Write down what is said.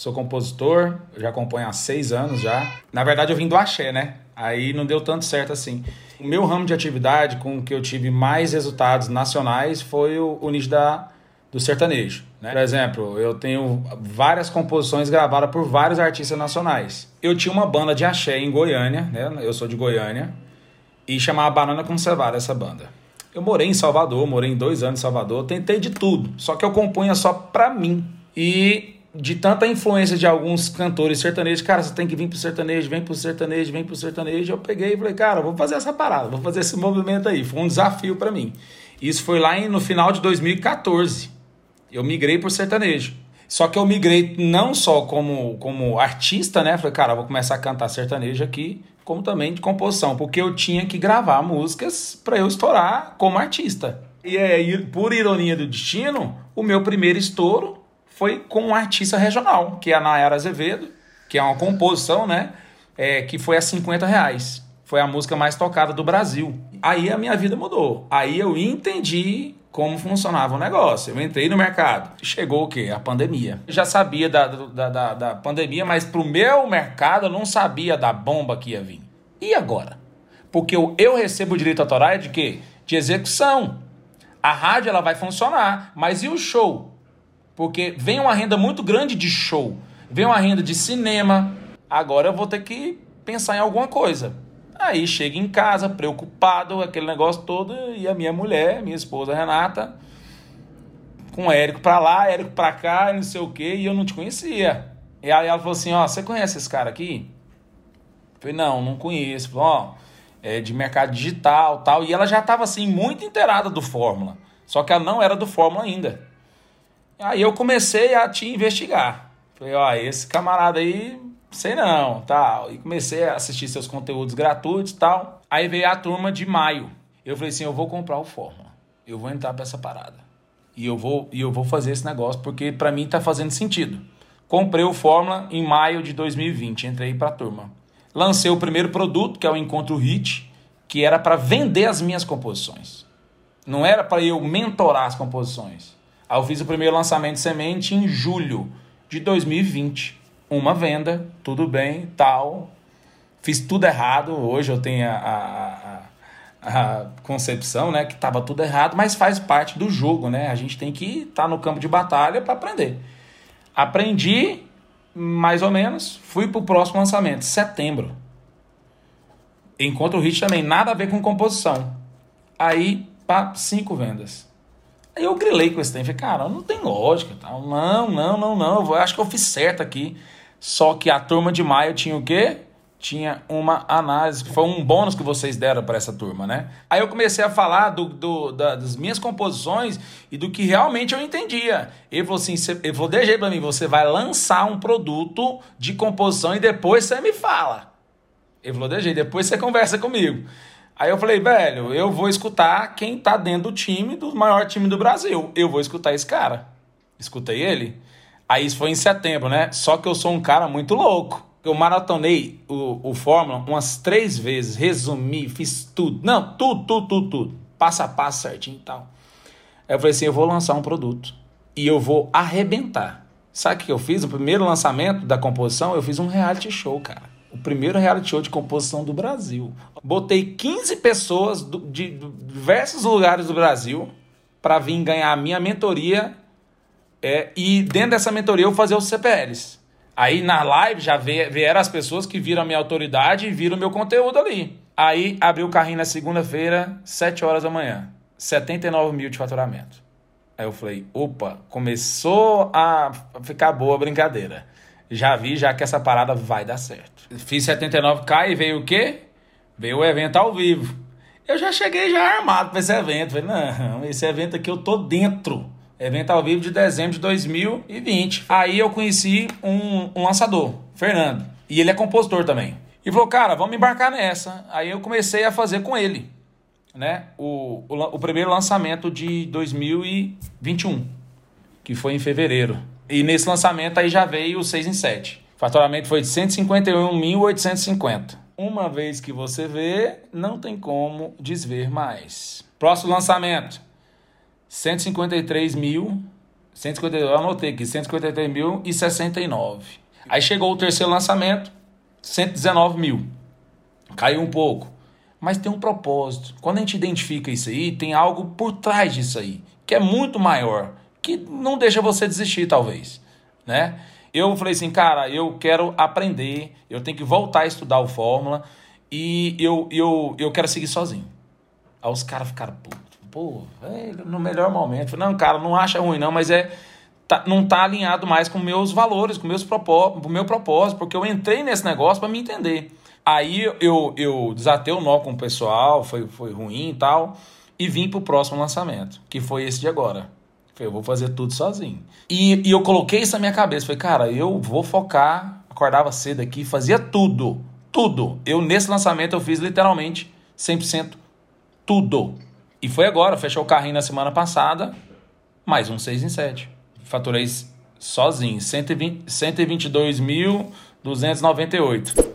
sou compositor, já componho há seis anos já. Na verdade, eu vim do axé, né? Aí não deu tanto certo assim. O meu ramo de atividade com que eu tive mais resultados nacionais foi o, o nicho da, do sertanejo. Né? Por exemplo, eu tenho várias composições gravadas por vários artistas nacionais. Eu tinha uma banda de axé em Goiânia, né? Eu sou de Goiânia. E chamava Banana Conservada essa banda. Eu morei em Salvador, morei dois anos em Salvador, tentei de tudo. Só que eu compunha só pra mim. E de tanta influência de alguns cantores sertanejos, cara, você tem que vir pro sertanejo, vem pro sertanejo, vem pro sertanejo. Eu peguei e falei, cara, vou fazer essa parada, vou fazer esse movimento aí. Foi um desafio para mim. Isso foi lá no final de 2014. Eu migrei pro sertanejo. Só que eu migrei não só como, como artista, né? Falei, cara, vou começar a cantar sertanejo aqui, como também de composição, porque eu tinha que gravar músicas para eu estourar como artista. E aí, por ironia do destino, o meu primeiro estouro foi com um artista regional, que é a Nayara Azevedo, que é uma composição, né? É, que foi a 50 reais. Foi a música mais tocada do Brasil. Aí a minha vida mudou. Aí eu entendi como funcionava o negócio. Eu entrei no mercado. Chegou o quê? A pandemia. Eu já sabia da, da, da, da pandemia, mas pro meu mercado eu não sabia da bomba que ia vir. E agora? Porque eu, eu recebo o direito autoral de quê? De execução. A rádio ela vai funcionar, mas e o show? Porque vem uma renda muito grande de show, vem uma renda de cinema. Agora eu vou ter que pensar em alguma coisa. Aí chega em casa, preocupado, aquele negócio todo, e a minha mulher, minha esposa Renata, com o Érico pra lá, Érico pra cá, não sei o que, e eu não te conhecia. E aí ela falou assim: Ó, você conhece esse cara aqui? Eu falei: Não, não conheço. Falei: Ó, é de mercado digital tal. E ela já estava assim, muito inteirada do Fórmula. Só que ela não era do Fórmula ainda. Aí eu comecei a te investigar. Falei: Ó, esse camarada aí sei não, tal. E comecei a assistir seus conteúdos gratuitos tal. Aí veio a turma de maio. Eu falei assim, eu vou comprar o Fórmula. Eu vou entrar para essa parada. E eu vou e eu vou fazer esse negócio porque para mim tá fazendo sentido. Comprei o Fórmula em maio de 2020, entrei para a turma. Lancei o primeiro produto, que é o Encontro Hit, que era para vender as minhas composições. Não era para eu mentorar as composições. Eu fiz o primeiro lançamento de semente em julho de 2020 uma venda, tudo bem, tal. Fiz tudo errado. Hoje eu tenho a, a, a, concepção, né, que estava tudo errado, mas faz parte do jogo, né? A gente tem que estar tá no campo de batalha para aprender. Aprendi mais ou menos, fui pro próximo lançamento, setembro. Encontro o hit também, nada a ver com composição. Aí, pá, cinco vendas. Aí eu grilei com esse tempo, falei, cara, não tem lógica, tal. Não, não, não, não, eu acho que eu fiz certo aqui. Só que a turma de maio tinha o quê? Tinha uma análise, que foi um bônus que vocês deram para essa turma, né? Aí eu comecei a falar do, do da, das minhas composições e do que realmente eu entendia. Ele falou assim: falou, de jeito para mim, você vai lançar um produto de composição e depois você me fala. Ele falou, jeito, depois você conversa comigo. Aí eu falei, velho, eu vou escutar quem tá dentro do time, do maior time do Brasil. Eu vou escutar esse cara. Escutei ele. Aí isso foi em setembro, né? Só que eu sou um cara muito louco. Eu maratonei o, o Fórmula umas três vezes, resumi, fiz tudo. Não, tudo, tudo, tudo, tudo. Passo a passo certinho e tal. Aí eu falei assim: eu vou lançar um produto. E eu vou arrebentar. Sabe o que eu fiz? O primeiro lançamento da composição, eu fiz um reality show, cara. O primeiro reality show de composição do Brasil. Botei 15 pessoas do, de diversos lugares do Brasil para vir ganhar a minha mentoria é, e dentro dessa mentoria eu fazer os CPLs. Aí na live já vieram as pessoas que viram a minha autoridade e viram o meu conteúdo ali. Aí abri o carrinho na segunda-feira, 7 horas da manhã. 79 mil de faturamento. Aí eu falei, opa, começou a ficar boa a brincadeira. Já vi já que essa parada vai dar certo. Fiz 79k e veio o quê? Veio o evento ao vivo. Eu já cheguei já armado para esse evento. Falei, não, esse evento aqui eu tô dentro. Evento ao vivo de dezembro de 2020. Aí eu conheci um, um lançador, Fernando. E ele é compositor também. E falou, cara, vamos embarcar nessa. Aí eu comecei a fazer com ele, né? O, o, o primeiro lançamento de 2021, que foi em fevereiro. E nesse lançamento aí já veio o 6 em 7. O faturamento foi de 151.850. Uma vez que você vê, não tem como desver mais. Próximo lançamento, 153 mil 150, eu anotei aqui, 153.069. Aí chegou o terceiro lançamento, 119 mil. Caiu um pouco. Mas tem um propósito. Quando a gente identifica isso aí, tem algo por trás disso aí, que é muito maior, que não deixa você desistir, talvez. Né? Eu falei assim, cara, eu quero aprender, eu tenho que voltar a estudar o Fórmula e eu, eu, eu quero seguir sozinho. Aí os caras ficaram, pô, no melhor momento. Falei, não, cara, não acha ruim não, mas é tá, não tá alinhado mais com meus valores, com meus propó com meu propósito, porque eu entrei nesse negócio para me entender. Aí eu, eu desatei o nó com o pessoal, foi, foi ruim e tal, e vim pro próximo lançamento, que foi esse de agora. Eu vou fazer tudo sozinho. E, e eu coloquei isso na minha cabeça. Falei, cara, eu vou focar. Acordava cedo aqui, fazia tudo. Tudo. Eu, nesse lançamento, eu fiz literalmente 100% tudo. E foi agora, fechou o carrinho na semana passada, mais um 6 em 7. Faturei sozinho, 120, 122.298.